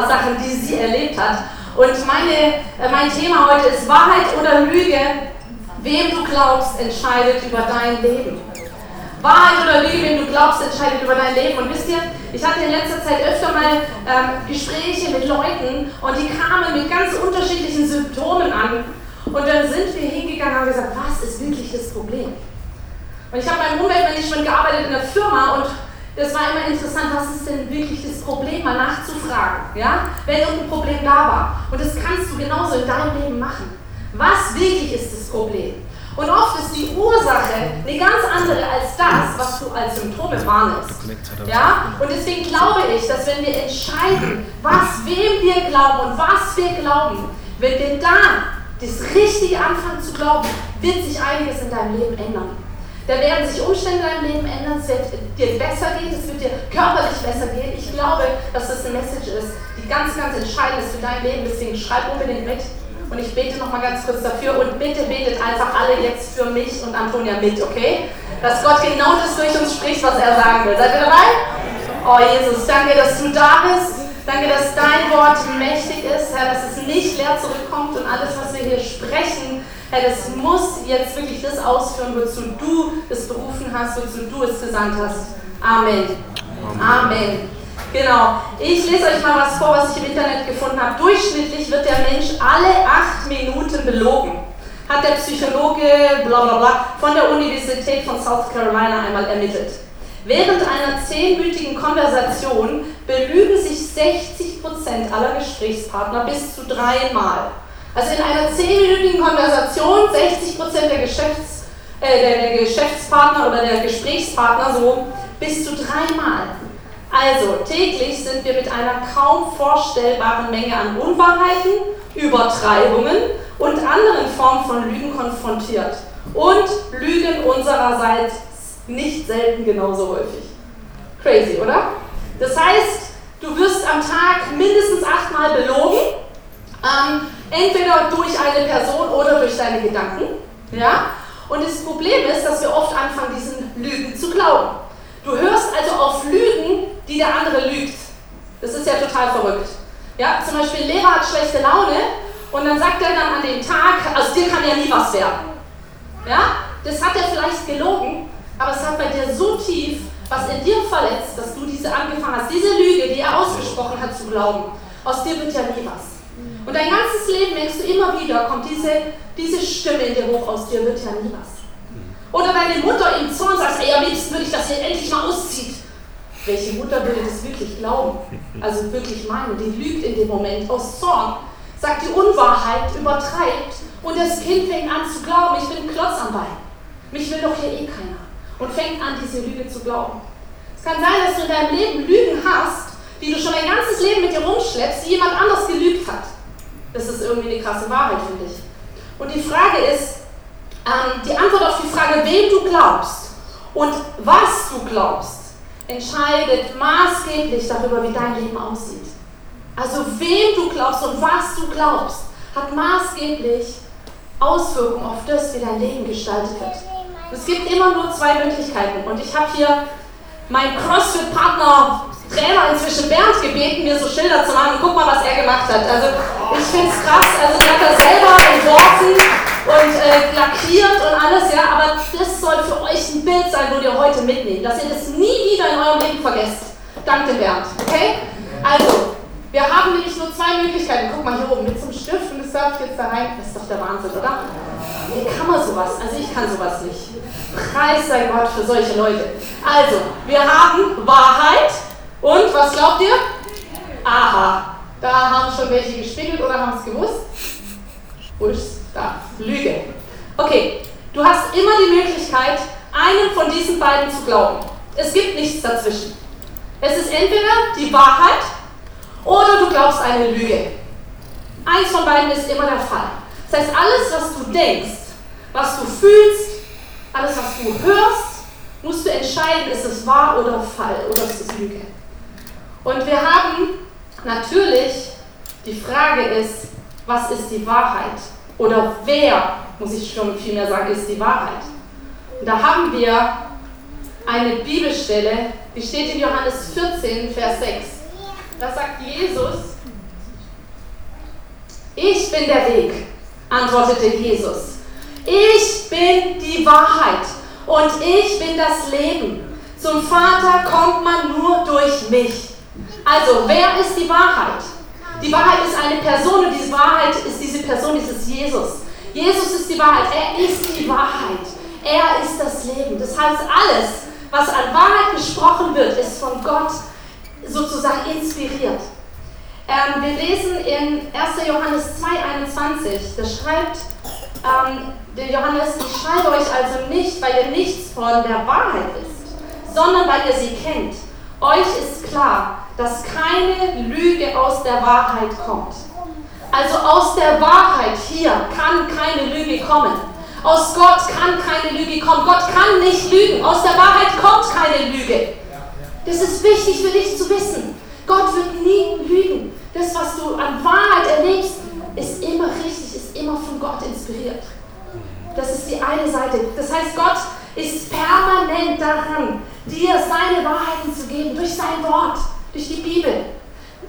paar Sachen, die sie erlebt hat. Und meine, äh, mein Thema heute ist Wahrheit oder Lüge. Wem du glaubst, entscheidet über dein Leben. Wahrheit oder Lüge, wem du glaubst, entscheidet über dein Leben. Und wisst ihr, ich hatte in letzter Zeit öfter mal ähm, Gespräche mit Leuten und die kamen mit ganz unterschiedlichen Symptomen an. Und dann sind wir hingegangen und haben gesagt, was ist wirklich das Problem? Und ich habe beim Umweltmanagement gearbeitet in der Firma und das war immer interessant, was ist denn wirklich das Problem, mal nachzufragen, ja? wenn irgendein Problem da war. Und das kannst du genauso in deinem Leben machen. Was wirklich ist das Problem? Und oft ist die Ursache eine ganz andere als das, was du als Symptome wahrnimmst. Ja? Und deswegen glaube ich, dass wenn wir entscheiden, was wem wir glauben und was wir glauben, wenn wir da das Richtige anfangen zu glauben, wird sich einiges in deinem Leben ändern. Da werden sich Umstände in deinem Leben ändern, es wird dir besser gehen, es wird dir körperlich besser gehen. Ich glaube, dass das eine Message ist, die ganz, ganz entscheidend ist für dein Leben. Deswegen schreib unbedingt mit. Und ich bete nochmal ganz kurz dafür und bitte betet einfach alle jetzt für mich und Antonia mit, okay? Dass Gott genau das durch uns spricht, was er sagen will. Seid ihr dabei? Oh Jesus, danke, dass du da bist. Danke, dass dein Wort mächtig ist, Herr, dass es nicht leer zurückkommt und alles, was wir hier sprechen, Herr, das muss jetzt wirklich das ausführen, wozu du es berufen hast, wozu du es gesandt hast. Amen. Amen. Amen. Genau. Ich lese euch mal was vor, was ich im Internet gefunden habe. Durchschnittlich wird der Mensch alle acht Minuten belogen. Hat der Psychologe bla bla bla von der Universität von South Carolina einmal ermittelt. Während einer zehnminütigen Konversation belügen sich 60% aller Gesprächspartner bis zu dreimal. Also in einer zehnminütigen Konversation 60% der, Geschäfts, äh, der, der Geschäftspartner oder der Gesprächspartner so bis zu dreimal. Also täglich sind wir mit einer kaum vorstellbaren Menge an Unwahrheiten, Übertreibungen und anderen Formen von Lügen konfrontiert. Und Lügen unsererseits nicht selten genauso häufig. Crazy, oder? Das heißt, du wirst am Tag mindestens achtmal belogen, ähm, entweder durch eine Person oder durch deine Gedanken. Ja? Und das Problem ist, dass wir oft anfangen, diesen Lügen zu glauben. Du hörst also auf Lügen, die der andere lügt. Das ist ja total verrückt. Ja, zum Beispiel, ein Lehrer hat schlechte Laune und dann sagt er dann an dem Tag, aus dir kann ja nie was werden. Ja, das hat er vielleicht gelogen, aber es hat bei dir so tief was in dir verletzt, dass du diese angefangen hast, diese Lüge, die er ausgesprochen hat, zu glauben. Aus dir wird ja nie was. Und dein ganzes Leben denkst du immer wieder, kommt diese, diese Stimme in dir hoch, aus dir wird ja nie was. Oder deine Mutter im Zorn sagt, ey, am liebsten würde ich, dass ihr endlich mal auszieht. Welche Mutter würde das wirklich glauben? Also wirklich meinen, die lügt in dem Moment aus Zorn, sagt die Unwahrheit, übertreibt und das Kind fängt an zu glauben, ich bin ein Klotz am Bein. Mich will doch hier eh keiner. Und fängt an, diese Lüge zu glauben. Es kann sein, dass du in deinem Leben Lügen hast, die du schon dein ganzes Leben mit dir rumschleppst, die jemand anders gelügt hat. Das ist irgendwie eine krasse Wahrheit, finde ich. Und die Frage ist, ähm, die Antwort auf die Frage, wem du glaubst und was du glaubst, entscheidet maßgeblich darüber, wie dein Leben aussieht. Also wem du glaubst und was du glaubst, hat maßgeblich Auswirkungen auf das, wie dein Leben gestaltet wird. Es gibt immer nur zwei Möglichkeiten und ich habe hier meinen CrossFit-Partner Trainer inzwischen Bernd gebeten, mir so Schilder zu machen. Guck mal, was er gemacht hat. Also ich finde es krass. Also der hat das selber entworfen und äh, lackiert und alles, ja. Aber das soll für euch ein Bild sein, wo ihr heute mitnehmt, dass ihr das nie wieder in eurem Leben vergesst. Danke, Bernd. Okay? Also, wir haben nämlich nur zwei Möglichkeiten. Guck mal hier oben mit zum Stift und das darf ich jetzt da rein. Das ist doch der Wahnsinn, oder? Wie kann man sowas? Also ich kann sowas nicht. Preis sei Gott für solche Leute. Also, wir haben Wahrheit und was glaubt ihr? Aha. Da haben schon welche gespiegelt oder haben es gewusst? Ist da? Lüge. Okay, du hast immer die Möglichkeit, einen von diesen beiden zu glauben. Es gibt nichts dazwischen. Es ist entweder die Wahrheit oder du glaubst eine Lüge. Eins von beiden ist immer der Fall. Das heißt, alles, was du denkst, was du fühlst, alles, was du hörst, musst du entscheiden, ist es wahr oder falsch oder ist es Lüge. Und wir haben natürlich, die Frage ist, was ist die Wahrheit? Oder wer, muss ich schon viel mehr sagen, ist die Wahrheit? Und da haben wir eine Bibelstelle, die steht in Johannes 14, Vers 6. Da sagt Jesus, ich bin der Weg, antwortete Jesus. Ich bin die Wahrheit und ich bin das Leben. Zum Vater kommt man nur durch mich. Also, wer ist die Wahrheit? Die Wahrheit ist eine Person und diese Wahrheit ist diese Person, dieses Jesus. Jesus ist die Wahrheit, er ist die Wahrheit. Er ist das Leben. Das heißt, alles, was an Wahrheit gesprochen wird, ist von Gott sozusagen inspiriert. Ähm, wir lesen in 1. Johannes 2,21, da schreibt ähm, der Johannes, ich schreibe euch also nicht, weil ihr nichts von der Wahrheit wisst, sondern weil ihr sie kennt. Euch ist klar, dass keine Lüge aus der Wahrheit kommt. Also aus der Wahrheit hier kann keine Lüge kommen. Aus Gott kann keine Lüge kommen. Gott kann nicht lügen. Aus der Wahrheit kommt keine Lüge. Das ist wichtig für dich zu wissen. Gott wird nie lügen. Das, was du an Wahrheit erlebst, ist immer richtig, ist immer von Gott inspiriert. Das ist die eine Seite. Das heißt, Gott ist permanent daran, dir seine Wahrheiten zu geben, durch sein Wort, durch die Bibel,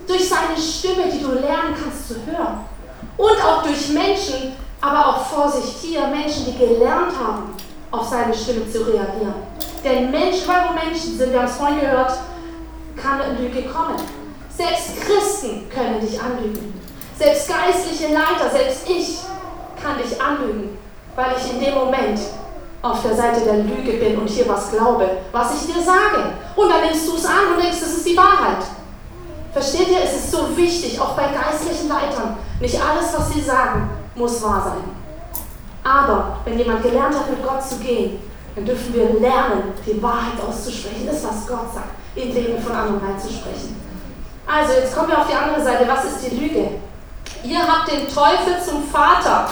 durch seine Stimme, die du lernen kannst zu hören. Und auch durch Menschen, aber auch Vorsicht hier, Menschen, die gelernt haben, auf seine Stimme zu reagieren. Denn Menschen, weil wo Menschen sind, wir haben es vorhin gehört, kann eine Lüge kommen. Selbst Christen können dich anlügen. Selbst geistliche Leiter, selbst ich kann dich anlügen, weil ich in dem Moment auf der Seite der Lüge bin und hier was glaube, was ich dir sage. Und dann nimmst du es an und denkst, das ist die Wahrheit. Versteht ihr? Es ist so wichtig, auch bei geistlichen Leitern. Nicht alles, was sie sagen, muss wahr sein. Aber wenn jemand gelernt hat, mit Gott zu gehen, dann dürfen wir lernen, die Wahrheit auszusprechen. Das, was Gott sagt, in Leben von anderen reinzusprechen. Also, jetzt kommen wir auf die andere Seite. Was ist die Lüge? Ihr habt den Teufel zum Vater,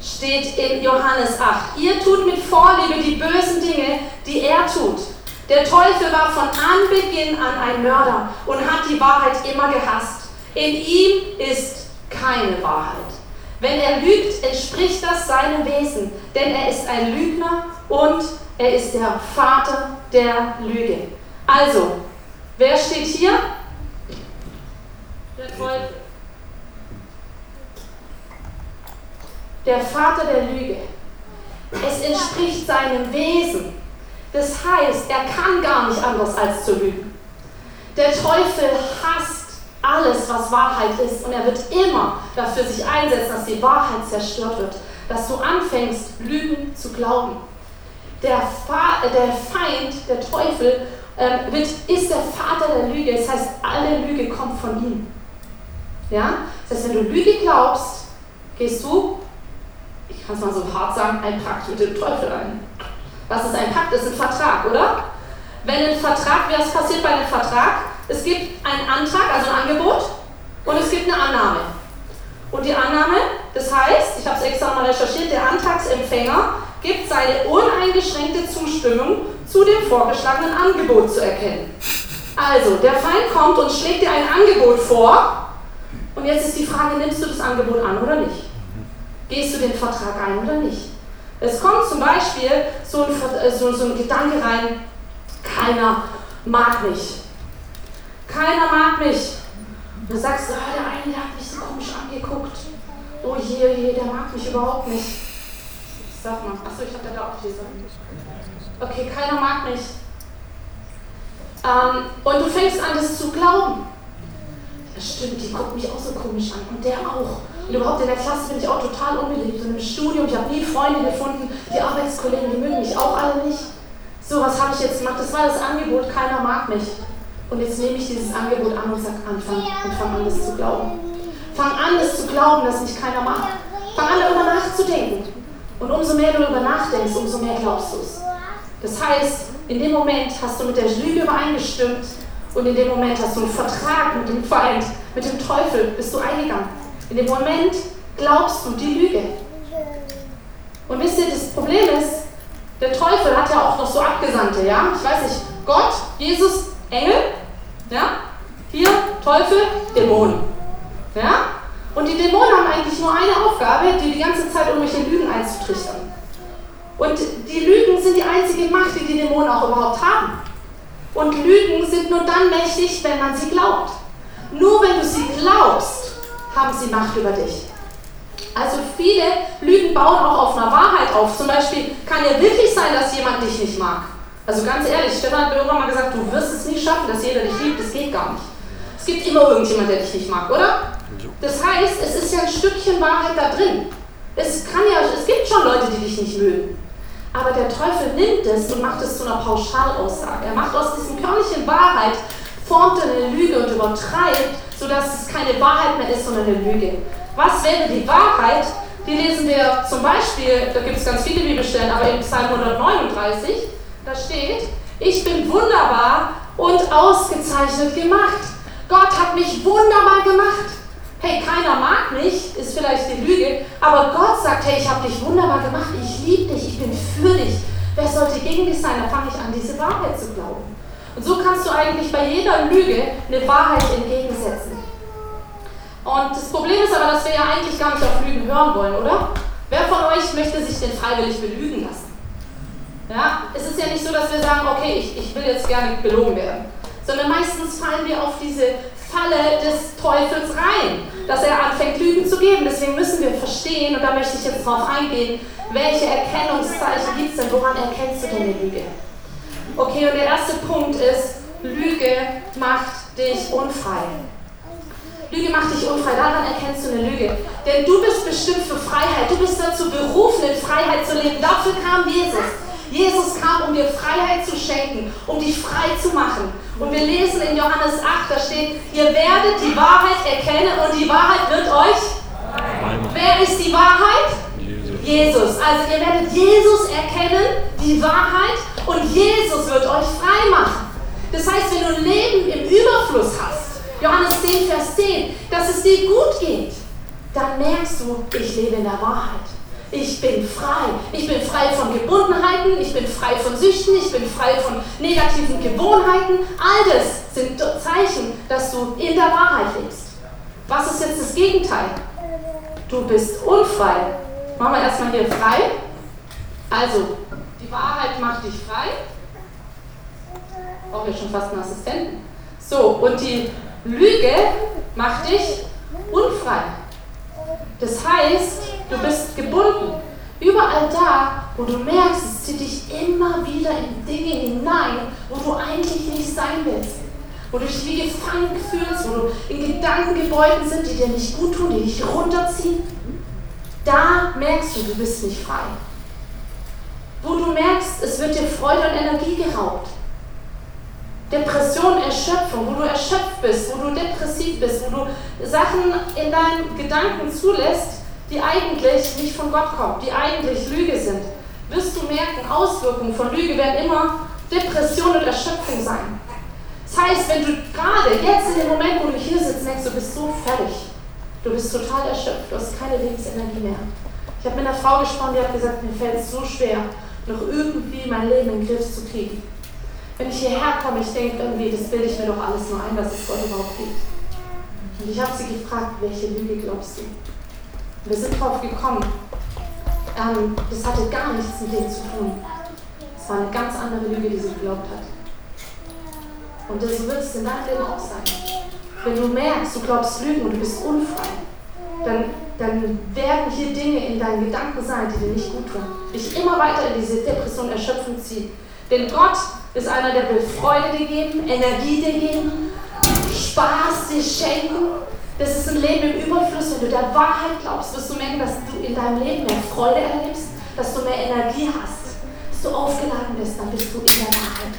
steht in Johannes 8. Ihr tut mit Vorliebe die bösen Dinge, die er tut. Der Teufel war von Anbeginn an ein Mörder und hat die Wahrheit immer gehasst. In ihm ist keine Wahrheit. Wenn er lügt, entspricht das seinem Wesen, denn er ist ein Lügner und er ist der Vater der Lüge. Also, wer steht hier? Der Teufel. Der Vater der Lüge. Es entspricht seinem Wesen. Das heißt, er kann gar nicht anders als zu lügen. Der Teufel hasst alles, was Wahrheit ist und er wird immer dafür sich einsetzen, dass die Wahrheit zerstört wird, dass du anfängst, Lügen zu glauben. Der, Fa der Feind, der Teufel, äh, wird, ist der Vater der Lüge. Das heißt, alle Lüge kommt von ihm. Ja? Das heißt, wenn du Lüge glaubst, gehst du, ich kann es mal so hart sagen, ein Pakt mit dem Teufel ein. Was ist ein Pakt? Das ist ein Vertrag, oder? Wenn ein Vertrag, was passiert bei einem Vertrag? Es gibt einen Antrag, also ein Angebot, und es gibt eine Annahme. Und die Annahme, das heißt, ich habe es extra mal recherchiert, der Antragsempfänger gibt seine uneingeschränkte Zustimmung zu dem vorgeschlagenen Angebot zu erkennen. Also, der Feind kommt und schlägt dir ein Angebot vor, und jetzt ist die Frage, nimmst du das Angebot an oder nicht? Gehst du den Vertrag ein oder nicht? Es kommt zum Beispiel so ein, äh, so, so ein Gedanke rein, keiner mag mich. Keiner mag mich. Und du sagst, oh, der eine der hat mich so komisch angeguckt. Oh je, oh je, der mag mich überhaupt nicht. Sag mal, achso, ich habe da auch diese. Okay, keiner mag mich. Ähm, und du fängst an, das zu glauben. Das stimmt, die guckt mich auch so komisch an. Und der auch. Und überhaupt in der Klasse bin ich auch total unbeliebt. Und im Studium, ich habe nie Freunde gefunden. Die Arbeitskollegen, die mögen mich auch alle nicht. So, was habe ich jetzt gemacht? Das war das Angebot, keiner mag mich. Und jetzt nehme ich dieses Angebot an und sage, anfang und fang an, das zu glauben. Fang an, das zu glauben, dass mich keiner mag. Fang an, darüber nachzudenken. Und umso mehr du darüber nachdenkst, umso mehr glaubst du es. Das heißt, in dem Moment hast du mit der Lüge übereingestimmt und in dem Moment hast du einen Vertrag mit dem Feind, mit dem Teufel, bist du eingegangen. In dem Moment glaubst du die Lüge. Und wisst ihr, das Problem ist, der Teufel hat ja auch noch so Abgesandte, ja? Ich weiß nicht, Gott, Jesus, Engel, ja? Hier, Teufel, Dämonen. Ja? Und die Dämonen haben eigentlich nur eine Aufgabe, die die ganze Zeit irgendwelche Lügen einzutrichtern. Und die Lügen sind die einzige Macht, die die Dämonen auch überhaupt haben. Und Lügen sind nur dann mächtig, wenn man sie glaubt. Nur wenn du sie glaubst, haben sie Macht über dich. Also viele Lügen bauen auch auf einer Wahrheit auf. Zum Beispiel kann ja wirklich sein, dass jemand dich nicht mag. Also ganz ehrlich, Stefan hat mir irgendwann mal gesagt, du wirst es nie schaffen, dass jeder dich liebt. Das geht gar nicht. Es gibt immer irgendjemand, der dich nicht mag, oder? Das heißt, es ist ja ein Stückchen Wahrheit da drin. Es, kann ja, es gibt schon Leute, die dich nicht mögen. Aber der Teufel nimmt es und macht es zu einer Pauschalaussage. Er macht aus diesem Körnchen Wahrheit, formt eine Lüge und übertreibt, sodass es keine Wahrheit mehr ist, sondern eine Lüge. Was wäre die Wahrheit? Die lesen wir zum Beispiel, da gibt es ganz viele Bibelstellen, aber in Psalm 139, da steht, ich bin wunderbar und ausgezeichnet gemacht. Gott hat mich wunderbar gemacht. Hey, keiner mag mich, ist vielleicht die Lüge, aber Gott sagt, hey, ich habe dich wunderbar gemacht, ich liebe dich, ich bin für dich. Wer sollte gegen dich sein? Da fange ich an, diese Wahrheit zu glauben. Und so kannst du eigentlich bei jeder Lüge eine Wahrheit entgegensetzen. Und das Problem ist aber, dass wir ja eigentlich gar nicht auf Lügen hören wollen, oder? Wer von euch möchte sich denn freiwillig belügen lassen? Ja, es ist ja nicht so, dass wir sagen, okay, ich, ich will jetzt gerne belogen werden, sondern meistens fallen wir auf diese Falle des Teufels rein, dass er anfängt, Lügen zu geben. Deswegen müssen wir verstehen, und da möchte ich jetzt drauf eingehen, welche Erkennungszeichen gibt es denn? Woran erkennst du denn eine Lüge? Okay, und der erste Punkt ist, Lüge macht dich unfrei. Lüge macht dich unfrei, daran erkennst du eine Lüge. Denn du bist bestimmt für Freiheit, du bist dazu berufen, in Freiheit zu leben. Dafür kam Jesus. Jesus kam, um dir Freiheit zu schenken, um dich frei zu machen. Und wir lesen in Johannes 8, da steht, ihr werdet die Wahrheit erkennen und die Wahrheit wird euch. Wer ist die Wahrheit? Jesus. Jesus. Also ihr werdet Jesus erkennen, die Wahrheit, und Jesus wird euch frei machen. Das heißt, wenn du Leben im Überfluss hast, Johannes 10, Vers 10, dass es dir gut geht, dann merkst du, ich lebe in der Wahrheit. Ich bin frei. Ich bin frei von Gebundenheiten, ich bin frei von Süchten, ich bin frei von negativen Gewohnheiten. All das sind Zeichen, dass du in der Wahrheit lebst. Was ist jetzt das Gegenteil? Du bist unfrei. Machen wir erstmal hier frei. Also, die Wahrheit macht dich frei. Auch jetzt schon fast einen Assistenten. So, und die Lüge macht dich unfrei. Das heißt, du bist gebunden. Überall da, wo du merkst, es zieht dich immer wieder in Dinge hinein, wo du eigentlich nicht sein willst. Wo du dich wie gefangen fühlst, wo du in Gedankengebäuden sind, die dir nicht gut tun, die dich runterziehen. Da merkst du, du bist nicht frei. Wo du merkst, es wird dir Freude und Energie geraubt. Depression, Erschöpfung, wo du erschöpft bist, wo du depressiv bist, wo du Sachen in deinen Gedanken zulässt, die eigentlich nicht von Gott kommen, die eigentlich Lüge sind, wirst du merken, Auswirkungen von Lüge werden immer Depression und Erschöpfung sein. Das heißt, wenn du gerade jetzt in dem Moment, wo du hier sitzt, merkst, du bist so fertig, du bist total erschöpft, du hast keine Lebensenergie mehr. Ich habe mit einer Frau gesprochen, die hat gesagt, mir fällt es so schwer, noch irgendwie mein Leben in den Griff zu kriegen. Wenn ich hierher komme, ich denke irgendwie, das bilde ich mir doch alles nur ein, was es Gott überhaupt gibt. Und ich habe sie gefragt, welche Lüge glaubst du? Wir sind drauf gekommen, ähm, das hatte gar nichts mit dem zu tun. Es war eine ganz andere Lüge, die sie geglaubt hat. Und so wird es in deinem Leben auch sein. Wenn du merkst, du glaubst Lügen und du bist unfrei, dann, dann werden hier Dinge in deinen Gedanken sein, die dir nicht gut tun. Dich immer weiter in diese Depression erschöpfen ziehen. Denn Gott ist einer, der will Freude dir geben, Energie dir geben, Spaß dir schenken. Das ist ein Leben im Überfluss. Wenn du der Wahrheit glaubst, wirst du merken, dass du in deinem Leben mehr Freude erlebst, dass du mehr Energie hast, dass du aufgeladen bist, dann bist du in der Wahrheit.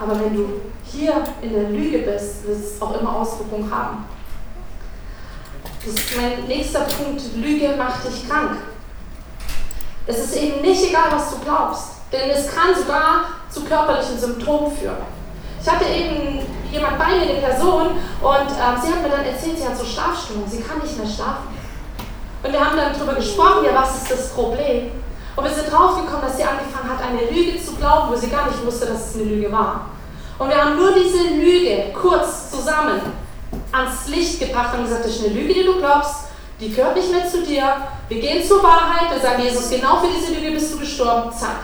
Aber wenn du hier in der Lüge bist, wird es auch immer Auswirkungen haben. Das ist mein nächster Punkt. Lüge macht dich krank. Es ist eben nicht egal, was du glaubst. Denn es kann sogar zu körperlichen Symptomen führen. Ich hatte eben jemand bei mir, eine Person, und ähm, sie hat mir dann erzählt, sie hat so Schlafstörungen, sie kann nicht mehr schlafen. Und wir haben dann darüber gesprochen, ja, was ist das Problem? Und wir sind draufgekommen, dass sie angefangen hat, eine Lüge zu glauben, wo sie gar nicht wusste, dass es eine Lüge war. Und wir haben nur diese Lüge kurz zusammen ans Licht gebracht und gesagt, das ist eine Lüge, die du glaubst, die gehört nicht mehr zu dir. Wir gehen zur Wahrheit, wir sagen, Jesus, genau für diese Lüge bist du gestorben. Zack.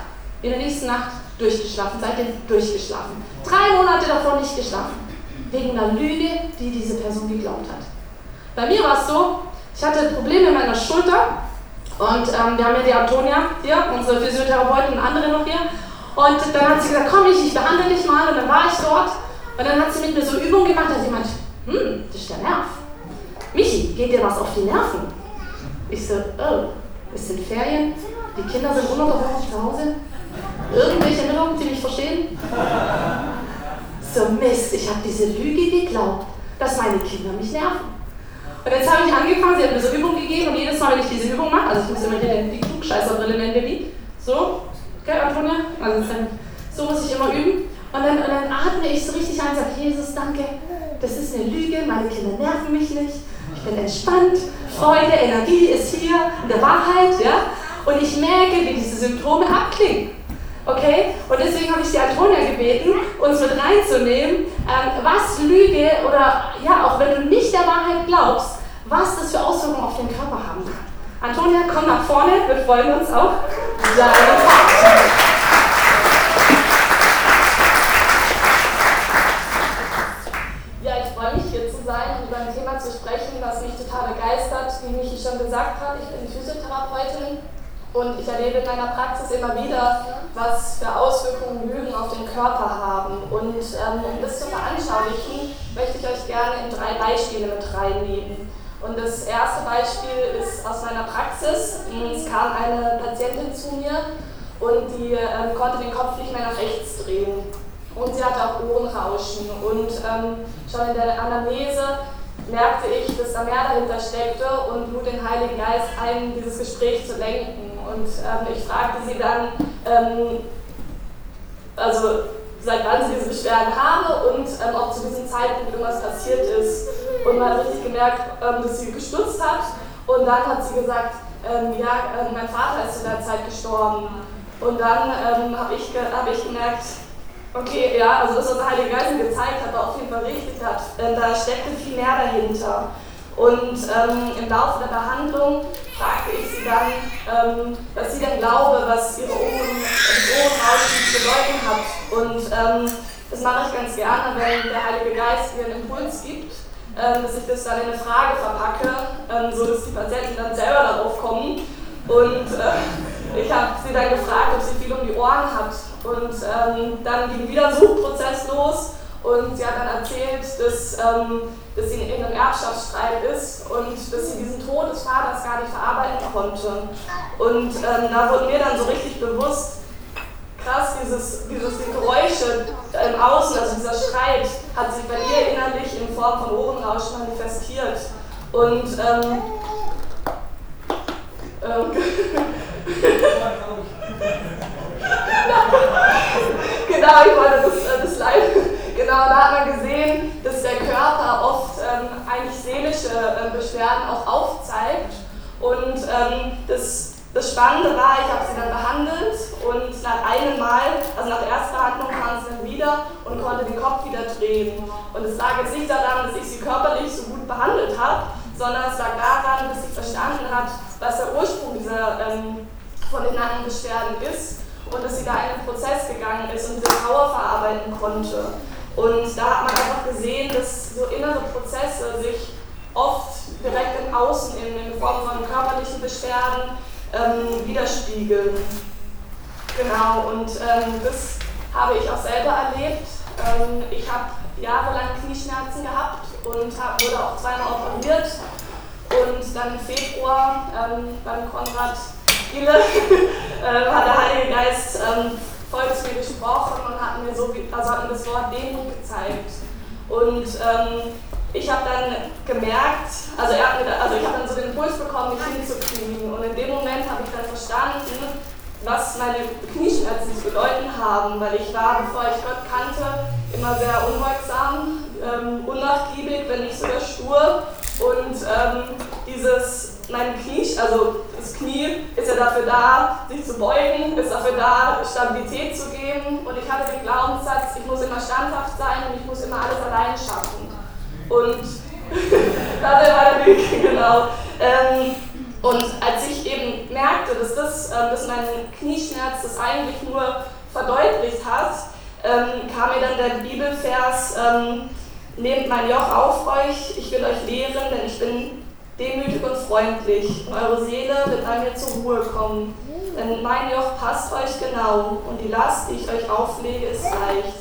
In der nächsten Nacht durchgeschlafen, seitdem durchgeschlafen. Drei Monate davor nicht geschlafen. Wegen einer Lüge, die diese Person geglaubt hat. Bei mir war es so, ich hatte Probleme in meiner Schulter und ähm, wir haben ja die Antonia hier, unsere Physiotherapeutin und andere noch hier. Und dann hat sie gesagt, komm ich, ich behandle dich mal. Und dann war ich dort und dann hat sie mit mir so Übungen gemacht, da hat sie meint, hm, das ist der Nerv. Michi, geht dir was auf die Nerven? Ich so, oh, es sind Ferien, die Kinder sind ununterbrochen zu Hause. Irgendwelche Erinnerungen, die mich verstehen? So Mist, ich habe diese Lüge geglaubt, dass meine Kinder mich nerven. Und jetzt habe ich angefangen, sie hat mir so Übungen gegeben und jedes Mal, wenn ich diese Übung mache, also ich muss immer hier die Klugscheißerbrille nennen wir so, okay, Antonia? Also so muss ich immer üben. Und dann, und dann atme ich so richtig ein und sage, Jesus, danke, das ist eine Lüge, meine Kinder nerven mich nicht, ich bin entspannt, Freude, Energie ist hier, in der Wahrheit, ja? Und ich merke, wie diese Symptome abklingen. Okay? Und deswegen habe ich die Antonia gebeten, uns mit reinzunehmen, ähm, was Lüge oder ja, auch wenn du nicht der Wahrheit glaubst, was das für Auswirkungen auf den Körper haben kann. Antonia, komm nach vorne, wir freuen uns auch. Ja, ich freue mich hier zu sein und über ein Thema zu sprechen, was mich total begeistert. Wie Michi schon gesagt hat, ich bin Physiotherapeutin und ich erlebe in meiner Praxis immer wieder, was für Auswirkungen Lügen auf den Körper haben. Und ähm, um das zu veranschaulichen, möchte ich euch gerne in drei Beispiele mit reinnehmen. Und das erste Beispiel ist aus meiner Praxis. Es kam eine Patientin zu mir und die ähm, konnte den Kopf nicht mehr nach rechts drehen. Und sie hatte auch Ohrenrauschen. Und ähm, schon in der Anamnese merkte ich, dass da mehr dahinter steckte und lud den Heiligen Geist ein, dieses Gespräch zu lenken. Und ähm, ich fragte sie dann, ähm, also seit wann sie diese Beschwerden habe und ähm, ob zu diesem Zeitpunkt irgendwas passiert ist. Und man hat richtig gemerkt, ähm, dass sie gestutzt hat. Und dann hat sie gesagt, ähm, ja, äh, mein Vater ist zu der Zeit gestorben. Und dann ähm, habe ich, ge hab ich gemerkt, okay, ja, also das, was der Heilige Geist gezeigt hat, auf jeden Fall richtig. Hat, äh, da steckte viel mehr dahinter. Und ähm, im Laufe der Behandlung fragte ich sie dann, ähm, was sie denn glaube, was ihre Ohren, Ohrenrauschen zu bedeuten hat. Und ähm, das mache ich ganz gerne, wenn der Heilige Geist mir einen Impuls gibt, ähm, dass ich das dann in eine Frage verpacke, ähm, so dass die Patienten dann selber darauf kommen. Und äh, ich habe sie dann gefragt, ob sie viel um die Ohren hat. Und ähm, dann ging wieder ein Suchprozess los und sie hat dann erzählt, dass, ähm, dass sie in einem Erbschaftsstreit ist und dass sie diesen Tod des Vaters gar nicht verarbeiten konnte. Und ähm, da wurde mir dann so richtig bewusst, krass, dieses, dieses die Geräusche im Außen, also dieser Streit, hat sich bei ihr innerlich in Form von Ohrenrauschen manifestiert. Und ähm, ähm, genau, ich wollte das, äh, das live Genau, da hat man gesehen, dass der Körper oft ähm, eigentlich seelische äh, Beschwerden auch aufzeigt. Und ähm, das, das Spannende war, ich habe sie dann behandelt und nach einem Mal, also nach der ersten kam sie dann wieder und konnte den Kopf wieder drehen. Und es lag jetzt nicht daran, dass ich sie körperlich so gut behandelt habe, sondern es lag daran, dass sie verstanden hat, was der Ursprung dieser, ähm, von den Nackenbeschwerden ist und dass sie da in einen Prozess gegangen ist und diese Trauer verarbeiten konnte. Und da hat man einfach gesehen, dass so innere Prozesse sich oft direkt im Außen in, in Form von körperlichen Beschwerden ähm, widerspiegeln. Genau, und ähm, das habe ich auch selber erlebt. Ähm, ich habe jahrelang Knieschmerzen gehabt und hab, wurde auch zweimal operiert. Und dann im Februar ähm, beim Konrad Gille äh, hat der Heilige Geist ähm, zu mir gesprochen und hat mir, so, also hat mir das Wort Demut gezeigt. Und ähm, ich habe dann gemerkt, also, er hat mir, also ich habe dann so den Impuls bekommen, mich hinzukriegen. Und in dem Moment habe ich dann verstanden, was meine Knieschmerzen zu bedeuten haben, weil ich war, bevor ich Gott kannte, immer sehr unwirksam, ähm, unnachgiebig, wenn nicht sogar stur. Und ähm, dieses, mein Knie, also das Knie ist ja dafür da, sich zu beugen, ist dafür da, Stabilität zu geben. Und ich hatte den Glaubenssatz, ich muss immer standhaft sein und ich muss immer alles allein schaffen. Und da war der Weg, genau. Ähm, und als ich eben merkte, dass, das, äh, dass mein Knieschmerz das eigentlich nur verdeutlicht hat, ähm, kam mir dann der Bibelvers, ähm, nehmt mein Joch auf euch, ich will euch lehren, denn ich bin demütig und freundlich. Und eure Seele wird an mir zur Ruhe kommen. Denn mein Joch passt euch genau und die Last, die ich euch auflege, ist leicht.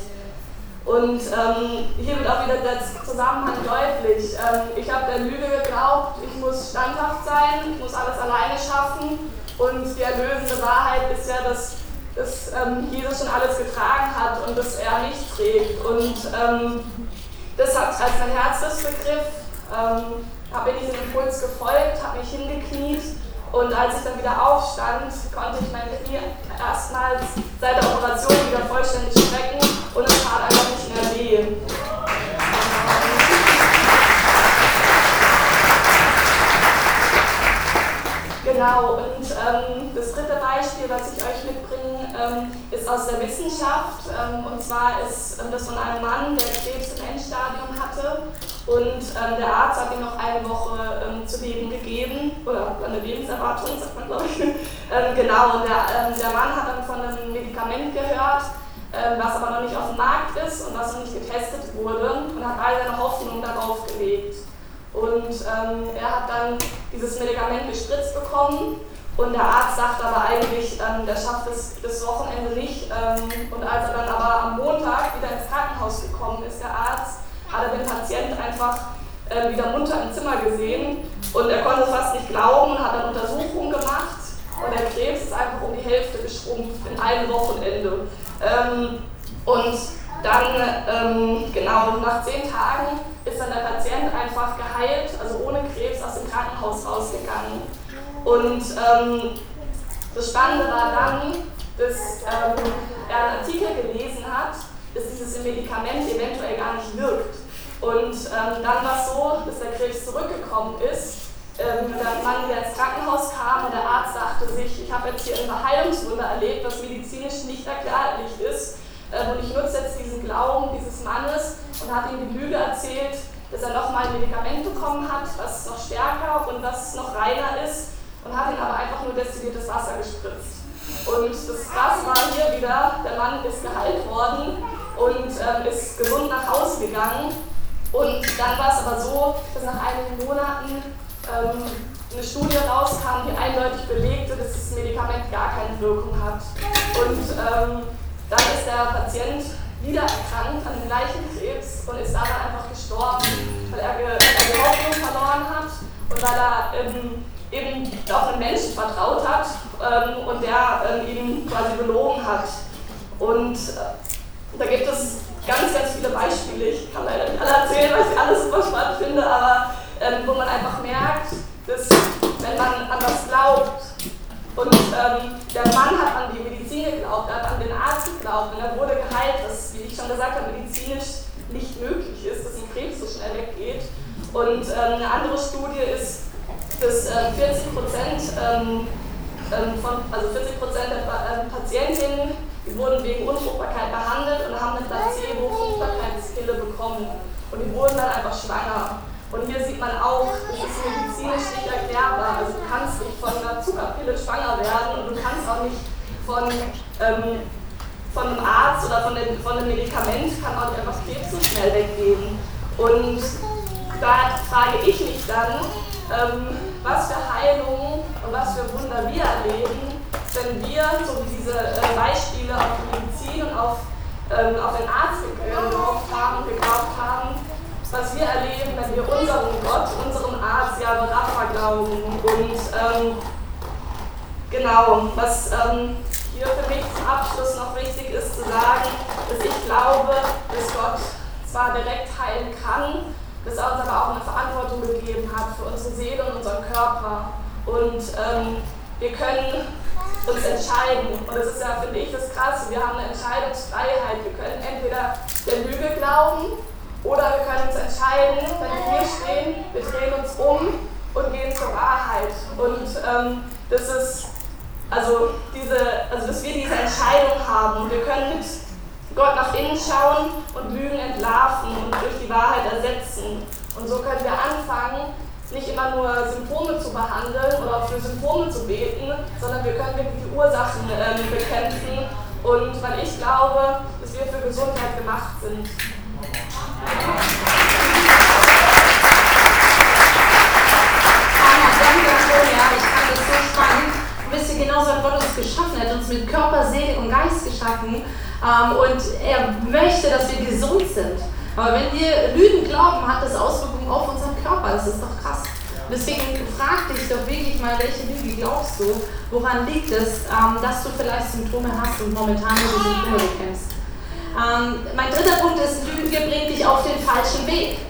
Und ähm, hier wird auch wieder der Zusammenhang deutlich. Ähm, ich habe der Lüge geglaubt, ich muss standhaft sein, ich muss alles alleine schaffen. Und die erlösende Wahrheit ist ja, dass, dass ähm, Jesus schon alles getragen hat und dass er mich trägt. Und ähm, das hat als mein Herz das begriff, ähm, habe ich diesem Impuls gefolgt, habe mich hingekniet und als ich dann wieder aufstand, konnte ich mein Knie erstmals seit der Operation wieder vollständig strecken und es tat einfach nicht mehr weh. Genau, und ähm, das dritte Beispiel, was ich euch mitbringe, ähm, ist aus der Wissenschaft. Ähm, und zwar ist ähm, das von einem Mann, der Krebs im Endstadium hatte und ähm, der Arzt hat ihm noch eine Woche ähm, zu leben gegeben, oder eine Lebenserwartung, sagt man glaube ich. ähm, genau, und der, ähm, der Mann hat dann von einem Medikament gehört, ähm, was aber noch nicht auf dem Markt ist und was noch nicht getestet wurde und hat all seine Hoffnung darauf gelegt. Und ähm, er hat dann dieses Medikament gespritzt bekommen und der Arzt sagt aber eigentlich, der schafft es bis Wochenende nicht. und als er dann aber am Montag wieder ins Krankenhaus gekommen ist, der Arzt, hat er den Patienten einfach äh, wieder munter im Zimmer gesehen und er konnte es fast nicht glauben und hat dann Untersuchungen gemacht und der Krebs ist einfach um die Hälfte geschrumpft in einem Wochenende. Ähm, und dann, ähm, genau, nach zehn Tagen ist dann der Patient einfach geheilt, also ohne Krebs aus dem Krankenhaus rausgegangen. Und ähm, das Spannende war dann, dass ähm, er einen Artikel gelesen hat, dass dieses Medikament eventuell gar nicht wirkt. Und ähm, dann war es so, dass der Krebs zurückgekommen ist, ähm, der Mann wieder ins Krankenhaus kam und der Arzt sagte sich, ich habe jetzt hier ein Heilungswunder erlebt, was medizinisch nicht erklärlich ist. Ähm, und ich nutze jetzt diesen Glauben dieses Mannes und habe ihm die Lüge erzählt, dass er nochmal ein Medikament bekommen hat, was noch stärker und was noch reiner ist und hat ihn aber einfach nur destilliertes Wasser gespritzt. Und das Krasse war hier wieder, der Mann ist geheilt worden und ähm, ist gesund nach Hause gegangen. Und dann war es aber so, dass nach einigen Monaten ähm, eine Studie rauskam, die eindeutig belegte, dass das Medikament gar keine Wirkung hat. Und ähm, dann ist der Patient wieder erkrankt an dem gleichen Krebs und ist dabei einfach gestorben, weil er, weil er die Hoffnung verloren hat und weil er ähm, eben auf einen Menschen vertraut hat ähm, und der ähm, ihn quasi belogen hat. Und äh, da gibt es ganz, ganz viele Beispiele. Ich kann leider nicht alle erzählen, weil ich alles super spannend finde, aber ähm, wo man einfach merkt, dass wenn man an was glaubt und ähm, der Mann hat an die Medizin geglaubt, er hat an den Arzt geglaubt und er wurde geheilt, was, wie ich schon gesagt habe, medizinisch nicht möglich ist, dass ein Krebs so schnell weggeht. Und ähm, eine andere Studie ist, dass äh, 40 Prozent ähm, ähm, von, also 40 Prozent der ähm, Patientinnen die wurden wegen Unfruchtbarkeit behandelt und haben eine Placebo-Fruchtbarkeitspille bekommen. Und die wurden dann einfach schwanger. Und hier sieht man auch, das ist medizinisch nicht erklärbar. Also du kannst nicht von einer Zuckerpille schwanger werden und du kannst auch nicht von, ähm, von einem Arzt oder von, dem, von einem Medikament kann auch nicht einfach Krebs so schnell weggehen. Und da frage ich mich dann, ähm, was für Heilungen und was für Wunder wir erleben, wenn wir, so wie diese äh, Beispiele auf die Medizin und auf, ähm, auf den Arzt gehofft haben und geglaubt haben, was wir erleben, wenn wir unserem Gott, unserem Arzt, ja, Rapha glauben. Und ähm, genau, was ähm, hier für mich zum Abschluss noch wichtig ist zu sagen, dass ich glaube, dass Gott zwar direkt heilen kann, dass er uns aber auch eine Verantwortung gegeben hat für unsere Seele und unseren Körper. Und ähm, wir können uns entscheiden. Und das ist ja, finde ich, das Krasse. Wir haben eine Entscheidungsfreiheit. Wir können entweder der Lüge glauben oder wir können uns entscheiden, wenn wir hier stehen, wir drehen uns um und gehen zur Wahrheit. Und ähm, das ist, also, diese, also, dass wir diese Entscheidung haben. Wir können mit Gott nach innen schauen und Lügen entlarven und durch die Wahrheit ersetzen. Und so können wir anfangen, nicht immer nur Symptome zu behandeln oder für Symptome zu beten, sondern wir können wirklich die Ursachen ähm, bekämpfen. Und weil ich glaube, dass wir für Gesundheit gemacht sind. ich fand das so spannend. wisst ihr, genauso hat Gott uns geschaffen. Er hat uns mit Körper, Seele und Geist geschaffen. Ähm, und er möchte, dass wir gesund sind. Aber wenn wir Lügen glauben, hat das Auswirkungen auf unseren Körper. Das ist doch krass. Deswegen frag dich doch wirklich mal, welche Lüge glaubst du? Woran liegt es, ähm, dass du vielleicht Symptome hast und momentan nur die Symptome bekämpfst? Ähm, mein dritter Punkt ist, Lüge bringt dich auf den falschen Weg.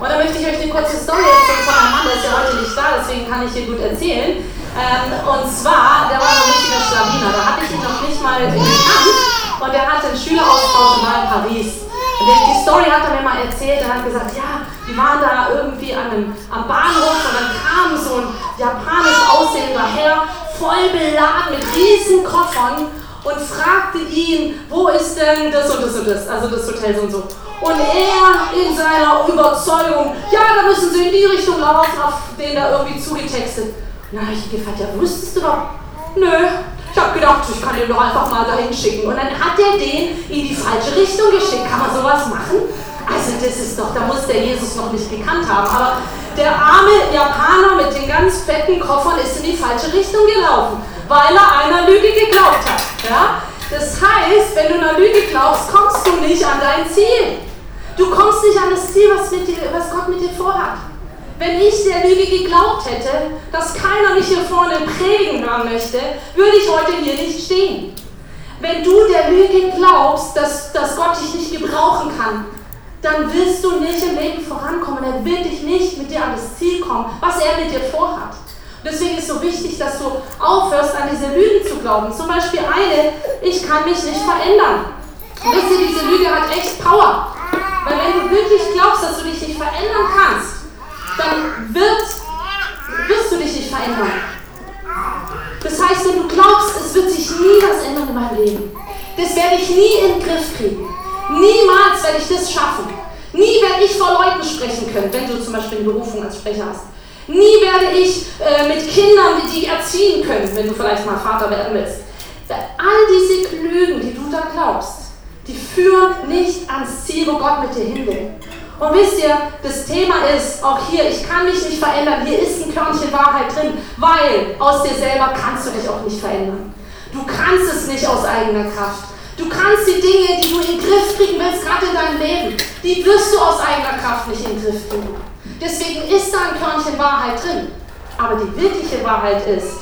Und da möchte ich euch eine kurze Story erzählen von einem Mann, der ist ja heute nicht da, deswegen kann ich hier gut erzählen. Ähm, und zwar, der war ein richtiger Schlawiner, da hatte ich ihn noch nicht mal gekannt und er hatte einen Schüleraustausch in Paris. Die Story hat er mir mal erzählt, er hat gesagt, ja, die waren da irgendwie an einem, am Bahnhof und dann kam so ein japanisch aussehender Herr, voll beladen mit riesen Koffern und fragte ihn, wo ist denn das und das und das, also das Hotel so und so. Und er in seiner Überzeugung, ja, da müssen sie in die Richtung laufen, auf den da irgendwie zugetextet. Na, ich gefragt, ja, wusstest du doch? Nö, ich habe gedacht, ich kann den doch einfach mal dahin schicken. Und dann hat er den in die falsche Richtung geschickt. Kann man sowas machen? Also das ist doch, da muss der Jesus noch nicht gekannt haben. Aber der arme Japaner mit den ganz fetten Koffern ist in die falsche Richtung gelaufen weil er einer Lüge geglaubt hat. Ja? Das heißt, wenn du einer Lüge glaubst, kommst du nicht an dein Ziel. Du kommst nicht an das Ziel, was, dir, was Gott mit dir vorhat. Wenn ich der Lüge geglaubt hätte, dass keiner mich hier vorne predigen hören möchte, würde ich heute hier nicht stehen. Wenn du der Lüge glaubst, dass, dass Gott dich nicht gebrauchen kann, dann wirst du nicht im Leben vorankommen. Er wird dich nicht mit dir an das Ziel kommen, was er mit dir vorhat. Deswegen ist es so wichtig, dass du aufhörst, an diese Lügen zu glauben. Zum Beispiel eine, ich kann mich nicht verändern. wisst ihr, diese Lüge hat echt Power. Weil wenn du wirklich glaubst, dass du dich nicht verändern kannst, dann wird, wirst du dich nicht verändern. Das heißt, wenn du glaubst, es wird sich nie was ändern in meinem Leben, das werde ich nie in den Griff kriegen. Niemals werde ich das schaffen. Nie werde ich vor Leuten sprechen können, wenn du zum Beispiel eine Berufung als Sprecher hast. Nie werde ich äh, mit Kindern die erziehen können, wenn du vielleicht mal Vater werden willst. All diese Lügen, die du da glaubst, die führen nicht ans Ziel, wo Gott mit dir hin will. Und wisst ihr, das Thema ist auch hier, ich kann mich nicht verändern, hier ist ein Körnchen Wahrheit drin, weil aus dir selber kannst du dich auch nicht verändern. Du kannst es nicht aus eigener Kraft. Du kannst die Dinge, die du in den Griff kriegen willst, gerade in deinem Leben, die wirst du aus eigener Kraft nicht in den Griff kriegen. Deswegen ist da ein Körnchen Wahrheit drin. Aber die wirkliche Wahrheit ist,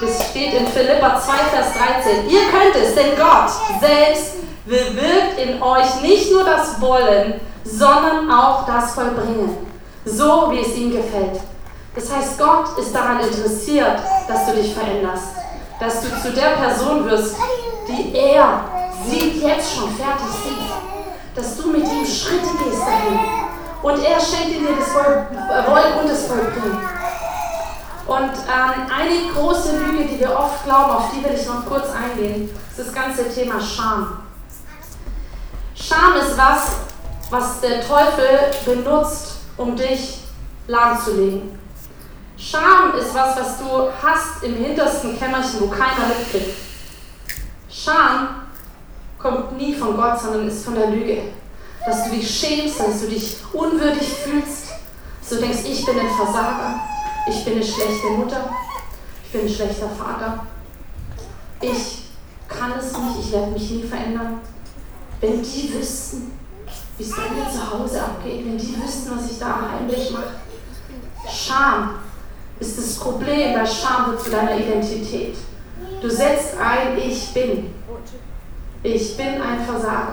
das steht in Philippa 2, Vers 13, ihr könnt es, denn Gott selbst bewirkt in euch nicht nur das Wollen, sondern auch das Vollbringen, so wie es ihm gefällt. Das heißt, Gott ist daran interessiert, dass du dich veränderst, dass du zu der Person wirst, die er sieht, jetzt schon fertig sieht, dass du mit ihm Schritte gehst dahin und er schenkte dir das Wollen und das Vollbringen. Und ähm, eine große Lüge, die wir oft glauben, auf die will ich noch kurz eingehen, ist das ganze Thema Scham. Scham ist was, was der Teufel benutzt, um dich lahmzulegen. Scham ist was, was du hast im hintersten Kämmerchen, wo keiner mitkriegt. Scham kommt nie von Gott, sondern ist von der Lüge dass du dich schämst, dass du dich unwürdig fühlst, dass du denkst, ich bin ein Versager, ich bin eine schlechte Mutter, ich bin ein schlechter Vater, ich kann es nicht, ich werde mich nie verändern. Wenn die wüssten, wie es bei mir zu Hause abgeht, wenn die wüssten, was ich da heimlich mache. Scham ist das Problem, weil Scham wird zu deiner Identität. Du setzt ein, ich bin. Ich bin ein Versager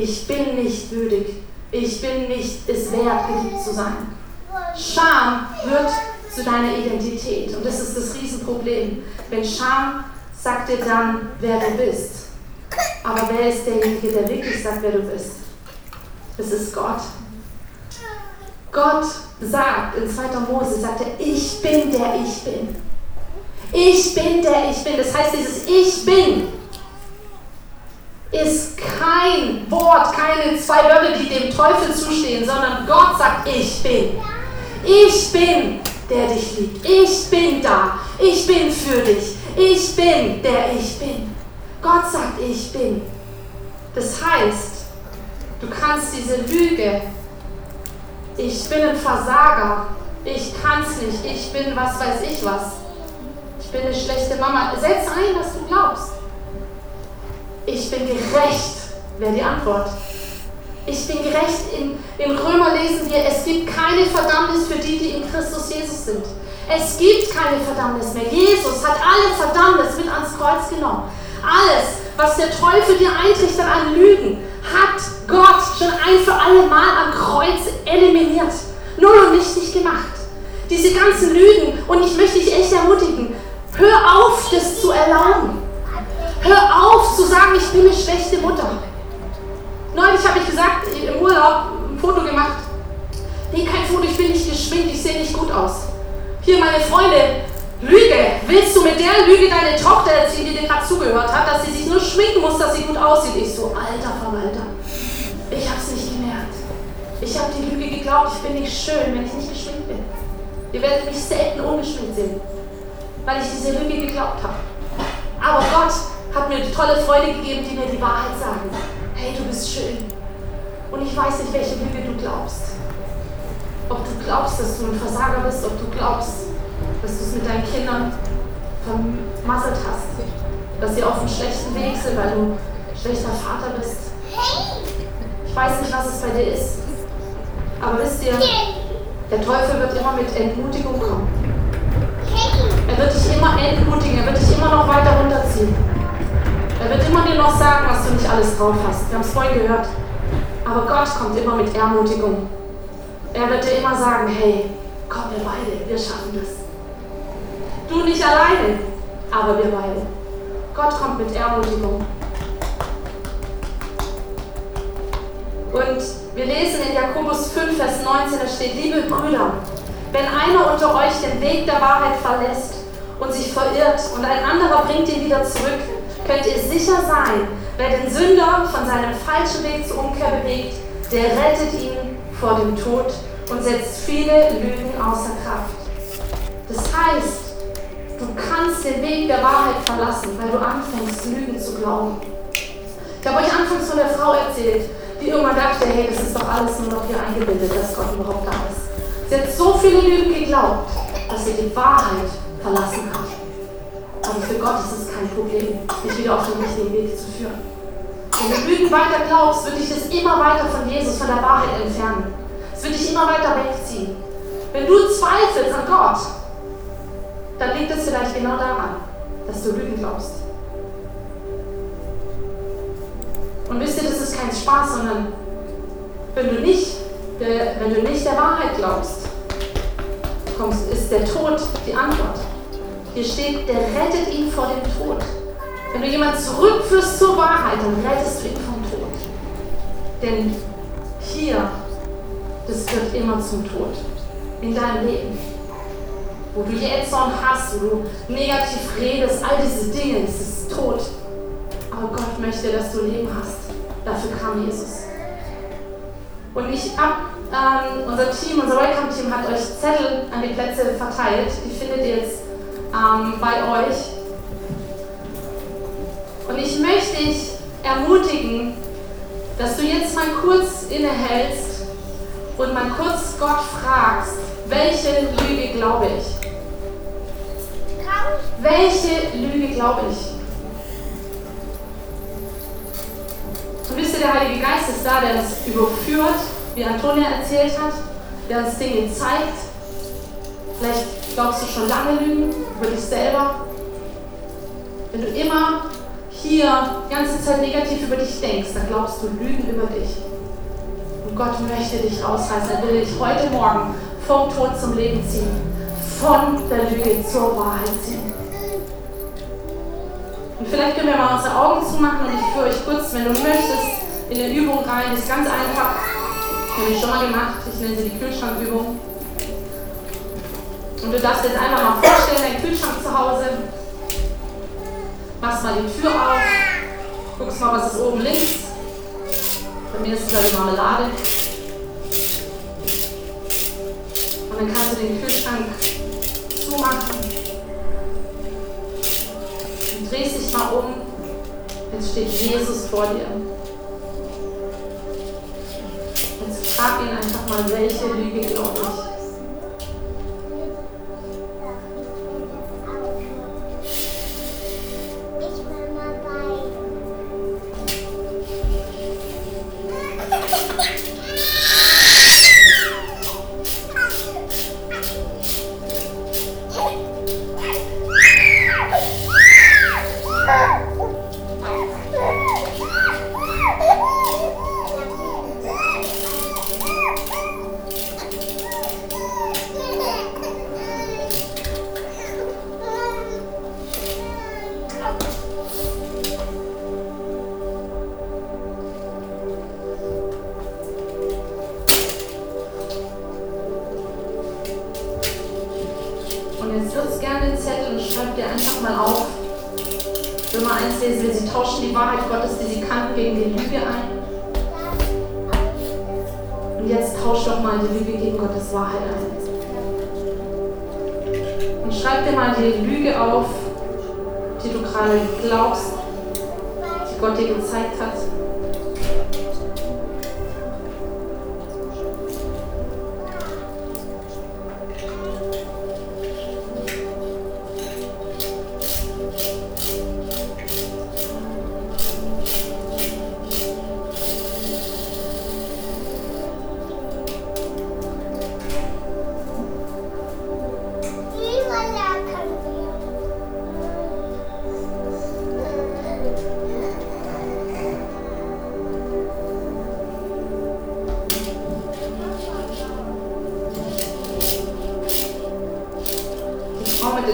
ich bin nicht würdig, ich bin nicht es wert, geliebt zu sein. Scham wird zu deiner Identität. Und das ist das Riesenproblem. Wenn Scham sagt dir dann, wer du bist. Aber wer ist derjenige, der wirklich sagt, wer du bist? Es ist Gott. Gott sagt in 2. Mose, sagt ich bin der ich bin. Ich bin der ich bin. Das heißt, dieses Ich bin ist kein Wort, keine zwei Wörter, die dem Teufel zustehen, sondern Gott sagt, ich bin. Ich bin, der dich liebt. Ich bin da. Ich bin für dich. Ich bin, der ich bin. Gott sagt, ich bin. Das heißt, du kannst diese Lüge, ich bin ein Versager, ich kann's nicht, ich bin was weiß ich was, ich bin eine schlechte Mama, setz ein, was du glaubst. Ich bin gerecht, wäre die Antwort. Ich bin gerecht. In, in Römer lesen wir, es gibt keine Verdammnis für die, die in Christus Jesus sind. Es gibt keine Verdammnis mehr. Jesus hat alle Verdammnis mit ans Kreuz genommen. Alles, was der Teufel dir eintrichtert an Lügen, hat Gott schon ein für alle Mal am Kreuz eliminiert. Null und nichtig gemacht. Diese ganzen Lügen, und ich möchte dich echt ermutigen, hör auf, das zu erlauben. Hör auf zu sagen, ich bin eine schlechte Mutter. Neulich habe ich gesagt, im Urlaub ein Foto gemacht. Nee, kein Foto, ich bin nicht geschminkt, ich sehe nicht gut aus. Hier meine Freunde, Lüge. Willst du mit der Lüge deine Tochter erziehen, die dir gerade zugehört hat, dass sie sich nur schminken muss, dass sie gut aussieht? Ich so, alter Verwalter. Ich habe es nicht gemerkt. Ich habe die Lüge geglaubt, ich bin nicht schön, wenn ich nicht geschminkt bin. Ihr werdet mich selten ungeschminkt sehen, weil ich diese Lüge geglaubt habe. Aber Gott hat mir die tolle Freude gegeben, die mir die Wahrheit sagen. Hey, du bist schön. Und ich weiß nicht, welche Lüge du glaubst. Ob du glaubst, dass du ein Versager bist, ob du glaubst, dass du es mit deinen Kindern vermasselt hast. Dass sie auf einem schlechten Weg sind, weil du ein schlechter Vater bist. Ich weiß nicht, was es bei dir ist. Aber wisst ihr, der Teufel wird immer mit Entmutigung kommen. Er wird dich immer entmutigen, er wird dich immer noch weiter runterziehen. Er wird immer dir noch sagen, was du nicht alles drauf hast. Wir haben es vorhin gehört. Aber Gott kommt immer mit Ermutigung. Er wird dir immer sagen, hey, komm wir beide, wir schaffen das. Nicht alleine, aber wir beide. Gott kommt mit Ermutigung. Und wir lesen in Jakobus 5, Vers 19, da steht, liebe Brüder, wenn einer unter euch den Weg der Wahrheit verlässt und sich verirrt und ein anderer bringt ihn wieder zurück, könnt ihr sicher sein, wer den Sünder von seinem falschen Weg zur Umkehr bewegt, der rettet ihn vor dem Tod und setzt viele Lügen außer Kraft. Das heißt, du kannst den Weg der Wahrheit verlassen, weil du anfängst, Lügen zu glauben. Ich habe euch anfangs von der Frau erzählt, die irgendwann dachte, hey, das ist doch alles nur noch hier eingebildet, dass Gott überhaupt da ist. Sie hat so viele Lügen geglaubt, dass sie die Wahrheit verlassen hat. Aber für Gott ist es kein Problem, dich wieder auf den richtigen Weg zu führen. Wenn du Lügen weiter glaubst, wird dich das immer weiter von Jesus, von der Wahrheit entfernen. Es wird dich immer weiter wegziehen. Wenn du zweifelst an Gott, dann liegt es vielleicht genau daran, dass du Lügen glaubst. Und wisst ihr, das ist kein Spaß, sondern wenn du nicht der, wenn du nicht der Wahrheit glaubst, kommst, ist der Tod die Antwort. Hier steht, der rettet ihn vor dem Tod. Wenn du jemanden zurückführst zur Wahrheit, dann rettest du ihn vom Tod. Denn hier, das wird immer zum Tod. In deinem Leben. Wo du Jähzorn hast, wo du negativ redest, all diese Dinge, das ist Tod. Aber Gott möchte, dass du Leben hast. Dafür kam Jesus. Und ich hab, ähm, unser Team, unser Welcome-Team hat euch Zettel an die Plätze verteilt. Die findet ihr jetzt ähm, bei euch. Und ich möchte dich ermutigen, dass du jetzt mal kurz innehältst und mal kurz Gott fragst, welche Lüge glaube ich? Welche Lüge glaube ich? Und wisst ihr, der Heilige Geist ist da, der uns überführt, wie Antonia erzählt hat, der uns Dinge zeigt. Vielleicht glaubst du schon lange Lügen über dich selber. Wenn du immer hier die ganze Zeit negativ über dich denkst, dann glaubst du Lügen über dich. Und Gott möchte dich rausreißen. Er will dich heute Morgen vom Tod zum Leben ziehen. Von der Lüge zur Wahrheit ziehen. Und vielleicht können wir mal unsere Augen zumachen und ich führe euch kurz, wenn du möchtest, in eine Übung rein. Die ist ganz einfach. Habe ich schon mal gemacht. Ich nenne sie die Kühlschrankübung. Und du darfst jetzt einfach mal vorstellen, dein Kühlschrank zu Hause. Machst mal die Tür auf. Guckst mal, was ist oben links. Bei mir ist es halt Marmelade. Und dann kannst du den Kühlschrank zumachen. Und drehst dich mal um. Jetzt steht Jesus vor dir. Jetzt frag ihn einfach mal, welche Lüge glaube ich.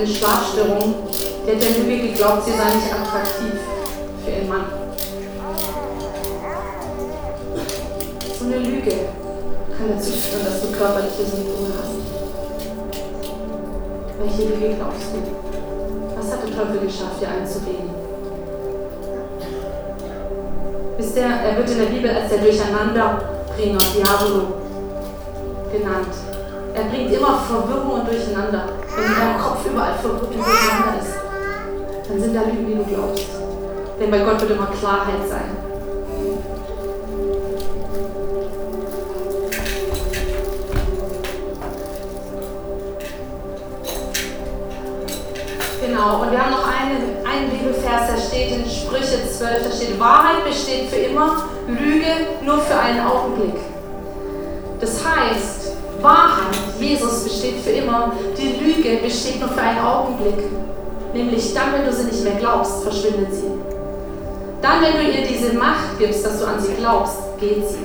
Schlafstörung, der der Lüge geglaubt, sie sei nicht attraktiv für ihren Mann. So eine Lüge kann dazu führen, dass du körperliche Symptome hast. Welche Lüge glaubst du? Was hat der Teufel geschafft, dir einzureden? Wisst er wird in der Bibel als der Durcheinanderbringer, Diabolo, genannt. Er bringt immer Verwirrung und Durcheinander. Wenn Kopf überall verwirrt und durcheinander ist, dann sind da Lügen, die du glaubst. Denn bei Gott wird immer Klarheit sein. Genau, und wir haben noch einen, einen Bibelvers, der steht in Sprüche 12, da steht, Wahrheit besteht für immer, Lüge nur für einen Augenblick. Das heißt, Wahrheit, Jesus besteht für immer, Lüge besteht nur für einen Augenblick. Nämlich dann, wenn du sie nicht mehr glaubst, verschwindet sie. Dann, wenn du ihr diese Macht gibst, dass du an sie glaubst, geht sie.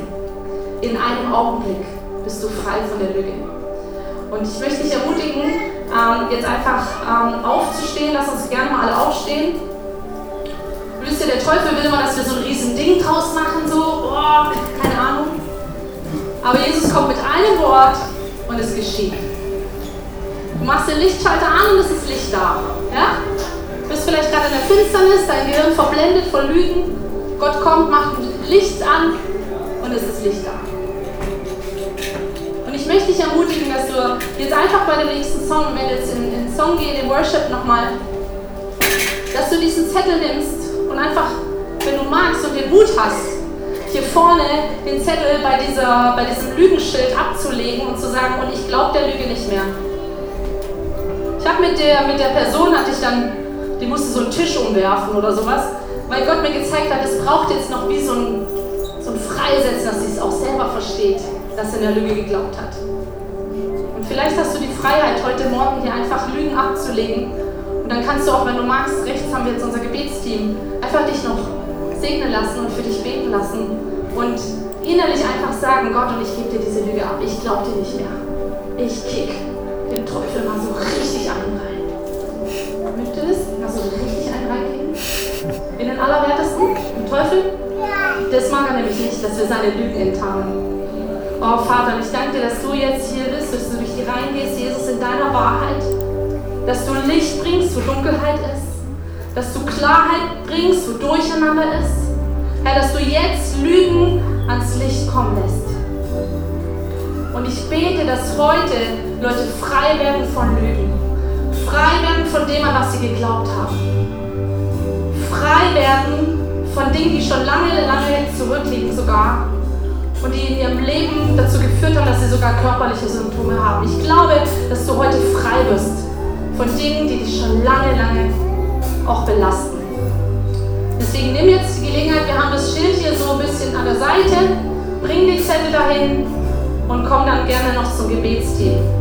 In einem Augenblick bist du frei von der Lüge. Und ich möchte dich ermutigen, ähm, jetzt einfach ähm, aufzustehen. Lass uns gerne mal alle aufstehen. Wisst ihr, der Teufel will immer, dass wir so ein riesen Ding draus machen, so, boah, keine Ahnung. Aber Jesus kommt mit einem Wort und es geschieht. Machst den Lichtschalter an und es ist Licht da. Ja? Du bist vielleicht gerade in der Finsternis, dein Gehirn verblendet von Lügen. Gott kommt, macht Licht an und es ist Licht da. Und ich möchte dich ermutigen, dass du jetzt einfach bei dem nächsten Song, wenn jetzt in den Song gehst, in Worship nochmal, dass du diesen Zettel nimmst und einfach, wenn du magst und den Mut hast, hier vorne den Zettel bei, dieser, bei diesem Lügenschild abzulegen und zu sagen, und ich glaube der Lüge nicht mehr. Habe mit der, mit der Person, hatte ich dann, die musste so einen Tisch umwerfen oder sowas, weil Gott mir gezeigt hat, es braucht jetzt noch wie so ein, so ein Freisetzen, dass sie es auch selber versteht, dass er in der Lüge geglaubt hat. Und vielleicht hast du die Freiheit, heute Morgen hier einfach Lügen abzulegen. Und dann kannst du auch, wenn du magst, rechts haben wir jetzt unser Gebetsteam, einfach dich noch segnen lassen und für dich beten lassen und innerlich einfach sagen, Gott, und ich gebe dir diese Lüge ab. Ich glaube dir nicht mehr. Ich kick. Den Teufel mal so richtig einreihen. Möchtest du das? Mal so richtig einreihen? In den Allerwertesten? Den Teufel? Das mag er nämlich nicht, dass wir seine Lügen enttarnen. Oh Vater, ich danke dir, dass du jetzt hier bist, dass du durch die Reihen gehst, Jesus, in deiner Wahrheit. Dass du Licht bringst, wo Dunkelheit ist. Dass du Klarheit bringst, wo Durcheinander ist. Herr, dass du jetzt Lügen ans Licht kommen lässt. Und ich bete, dass heute Leute frei werden von Lügen. Frei werden von dem, an was sie geglaubt haben. Frei werden von Dingen, die schon lange, lange zurückliegen sogar. Und die in ihrem Leben dazu geführt haben, dass sie sogar körperliche Symptome haben. Ich glaube, dass du heute frei wirst von Dingen, die dich schon lange, lange auch belasten. Deswegen nimm jetzt die Gelegenheit, wir haben das Schild hier so ein bisschen an der Seite, bring die Zettel dahin und komm dann gerne noch zum Gebetsteam.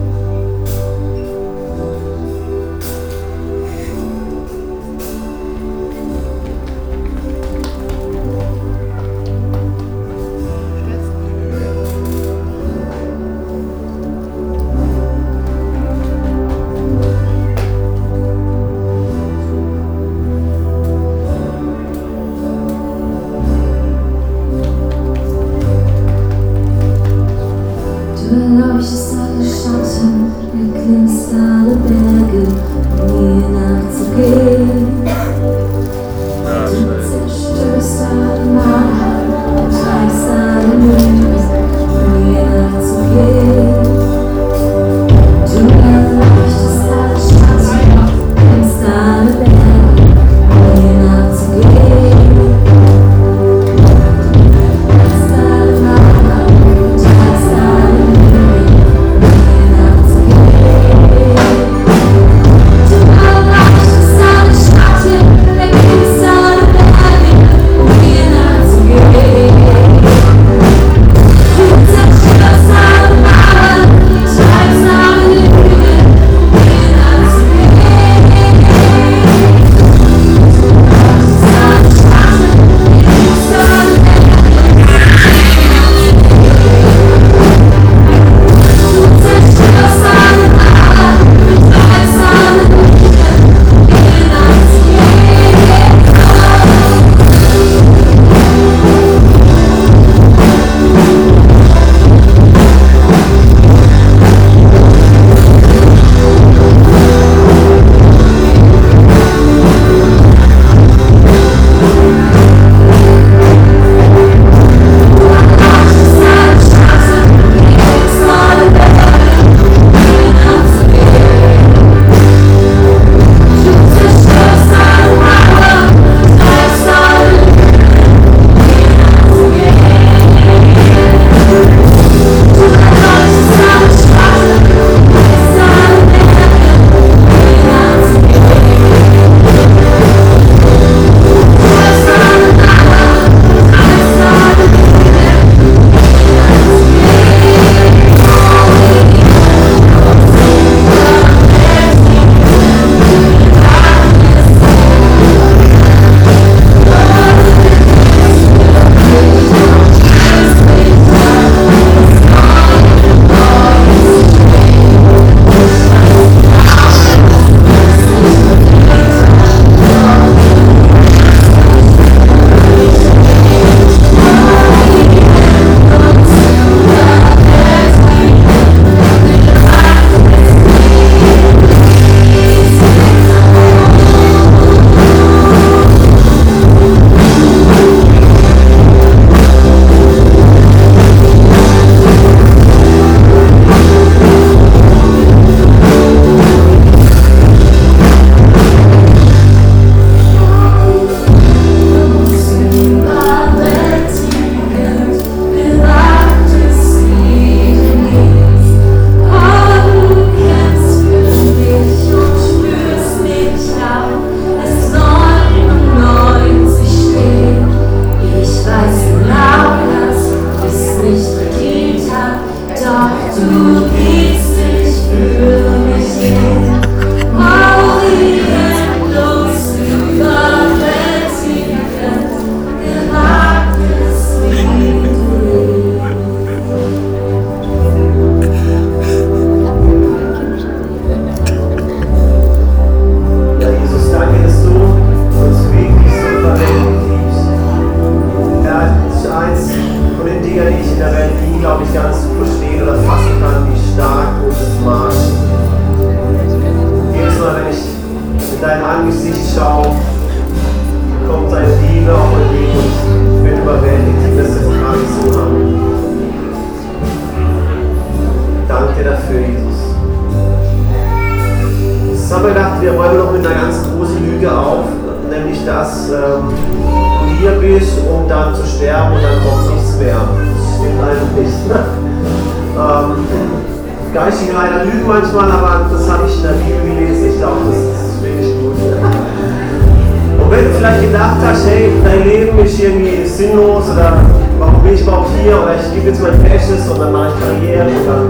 Und dann mache ich Karriere und dann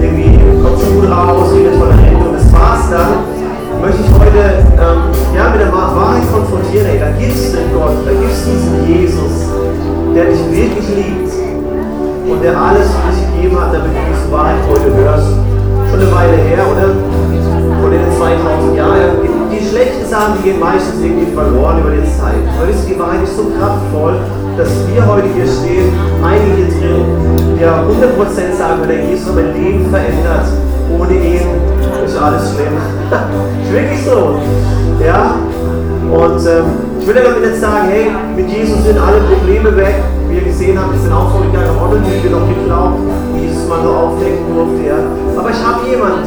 irgendwie kommt Schule raus, redet von der Rente und das war's dann, möchte ich heute ähm, ja, mit der Wahrheit konfrontieren. Ey, da gibt es einen Gott, da gibt es diesen Jesus, der dich wirklich liebt und der alles für dich gegeben hat, damit du diese Wahrheit heute hörst. Schon eine Weile her, oder? Von den 2000 Jahren. Die schlechten Sachen, die gehen meistens irgendwie verloren über die Zeit. Wisst ihr, die Wahrheit ist so kraftvoll, dass wir heute hier stehen, einige drin, der 100% sagen würde, Jesus hat mein Leben verändert. Ohne ihn ist alles schlimm. ist wirklich so. Ja? Und ähm, ich will damit jetzt sagen, hey, mit Jesus sind alle Probleme weg. Wie ihr gesehen habt, ich bin auch habe auch Lüge noch geglaubt, Jesus mal so aufdecken durfte. Ja? Aber ich habe jemanden,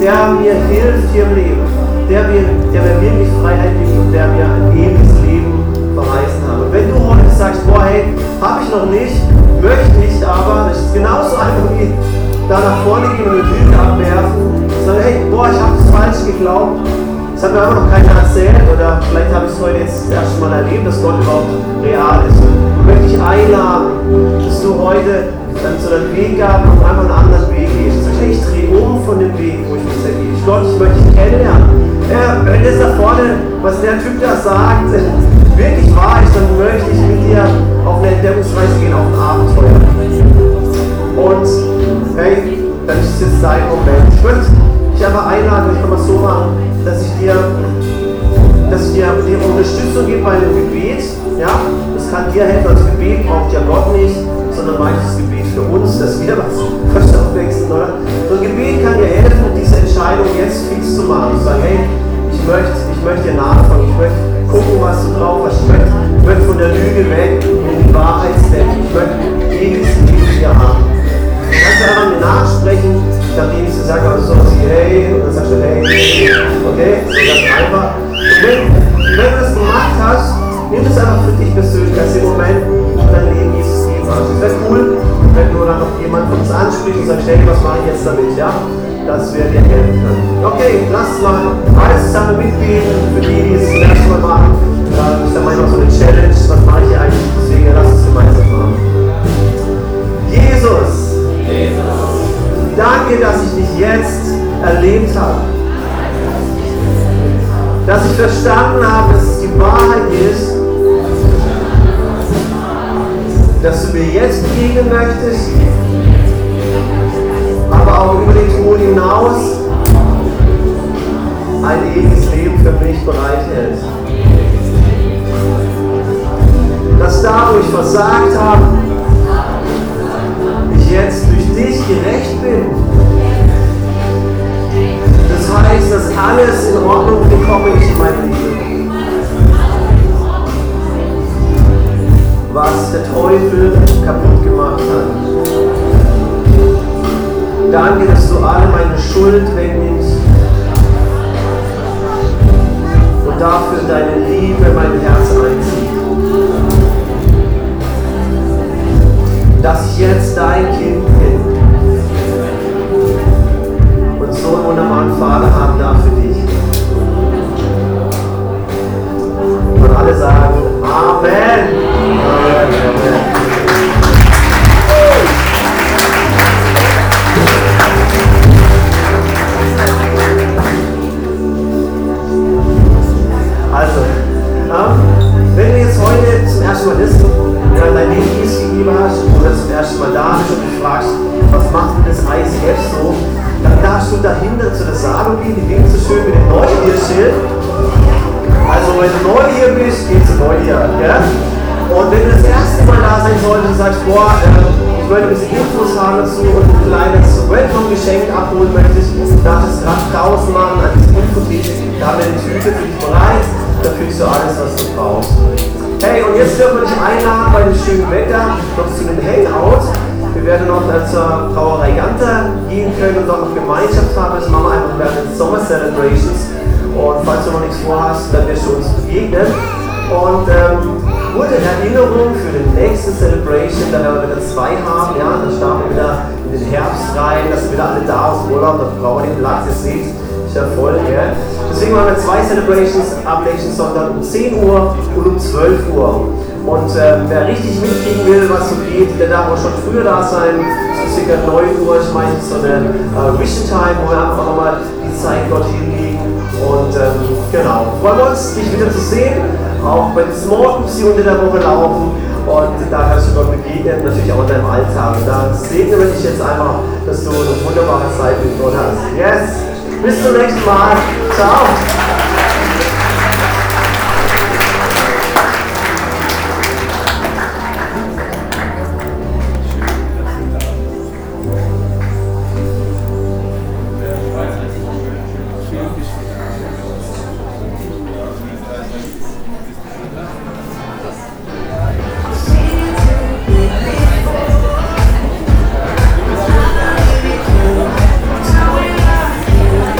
der mir hilft hier im Leben, der mir, der mir wirklich Freiheit gibt und der mir ein ewiges geglaubt, das hat mir aber noch keiner erzählt oder vielleicht habe ich es heute jetzt das Mal erlebt, dass Gott überhaupt real ist. Und möchte ich einladen, dass du heute dann zu deinem Weg gab und einfach einen anderen Weg gehst. Sag, ich drehe um von dem Weg, wo ich bisher gehe. Gott, ich möchte dich kennenlernen. Ja, wenn das da vorne, was der Typ da sagt, wirklich wahr ist, dann möchte ich mit dir auf eine Entdeckungsreise gehen, auf ein Abenteuer. Und hey, dann ist es jetzt dein Moment. Ich würde dich einfach einladen, ich kann mal so machen, dass ich dir, dass ich dir, dir Unterstützung gebe bei einem Gebet. Ja? Das kann dir helfen. Das Gebet braucht ja Gott nicht, sondern meistens Gebet für uns, dass wir was verstoffwechseln, oder? So ein Gebet kann dir helfen, diese Entscheidung jetzt fix zu machen. Zu sagen, hey, ich möchte, ich möchte dir nachfolgen, ich möchte gucken, was du drauf hast. Ich möchte, ich möchte von der Lüge weg in die Wahrheit stecken. Ich möchte ewiges Leben hier haben. Kannst du einfach mir nachsprechen, nachdem ich gesagt habe, so hey, und dann sagst du, hey, okay, so ganz einfach. Wenn, wenn du das gemacht hast, nimm das einfach für dich persönlich als den Moment dein Leben Jesus geben hast. Es wäre cool, wenn du dann noch jemand von uns ansprichst und sagst, hey, was mache ich jetzt damit, ja? Dass wir dir helfen können. Okay, lass mal alles zusammen mitbeten, für die, die es das erste Mal machen. Ich sage mal so eine Challenge, was mache ich eigentlich, deswegen lass uns gemeinsam machen. Jesus, Danke, dass ich dich jetzt erlebt habe. Dass ich verstanden habe, dass es die Wahrheit ist, dass du mir jetzt begegnen möchtest, aber auch über den Tod hinaus ein ewiges Leben für mich bereithältst. Dass da, wo ich versagt habe, ich jetzt durch dich gerecht bin. Das heißt, dass alles in Ordnung gekommen ist in meinem Leben. Was der Teufel kaputt gemacht hat. Danke, dass du alle meine Schuld wegnimmst und dafür deine Liebe mein Herz einzieht. Jetzt dein Kind bin und so einen wunderbaren Vater haben darf für dich. Und alle sagen Amen. Amen. Jetzt heute zum ersten Mal bist, ja, dein gegeben hast oder zum ersten Mal da bist und dich fragst, was macht denn das ICF so, dann darfst du dahinter zu der Salon gehen, die winkt so schön mit dem Neugierschild. Also wenn du neu hier bist, geh zu Neugier. Ja? Und wenn du das erste Mal da sein solltest und sagst, boah, äh, ich möchte ein bisschen Infos haben dazu und ein kleines Welcome-Geschenk abholen möchtest, darfst du es gerade draußen machen an diesem Infotisch. Da haben wir eine Tüte für dich bereit, da kriegst du alles, was du brauchst. Hey, und jetzt dürfen wir dich einladen bei dem schönen Wetter noch zu einem Hangout. Wir werden noch äh, zur Brauerei Ganter gehen können und dort noch Gemeinschaft haben. Das machen wir einfach während den Sommer Celebrations. Und falls du noch nichts vorhast, dann wirst du uns begegnen. Und ähm, gute Erinnerung für die nächste Celebration, da werden wir wieder zwei haben, ja, dann starten wir wieder in den Herbst rein, dass wir wieder alle da aus Urlaub, dann brauchen wir den Platz, ihr seht, ich ja voll, gell? Deswegen machen wir zwei Celebrations am nächsten Sonntag um 10 Uhr und um 12 Uhr. Und äh, wer richtig mitkriegen will, was so geht, der darf auch schon früher da sein. So circa 9 Uhr, ich meine, so eine äh, Vision Time, wo wir einfach nochmal die Zeit dort hinlegen. Und ähm, genau, freuen wir uns, dich wieder zu sehen, auch wenn Small Groups unter der Woche laufen. Und da kannst du Gott begegnen, natürlich auch in deinem Alltag. Und da segne dich jetzt einfach, dass du eine wunderbare Zeit mit Gott hast. Yes! Bis zum nächsten!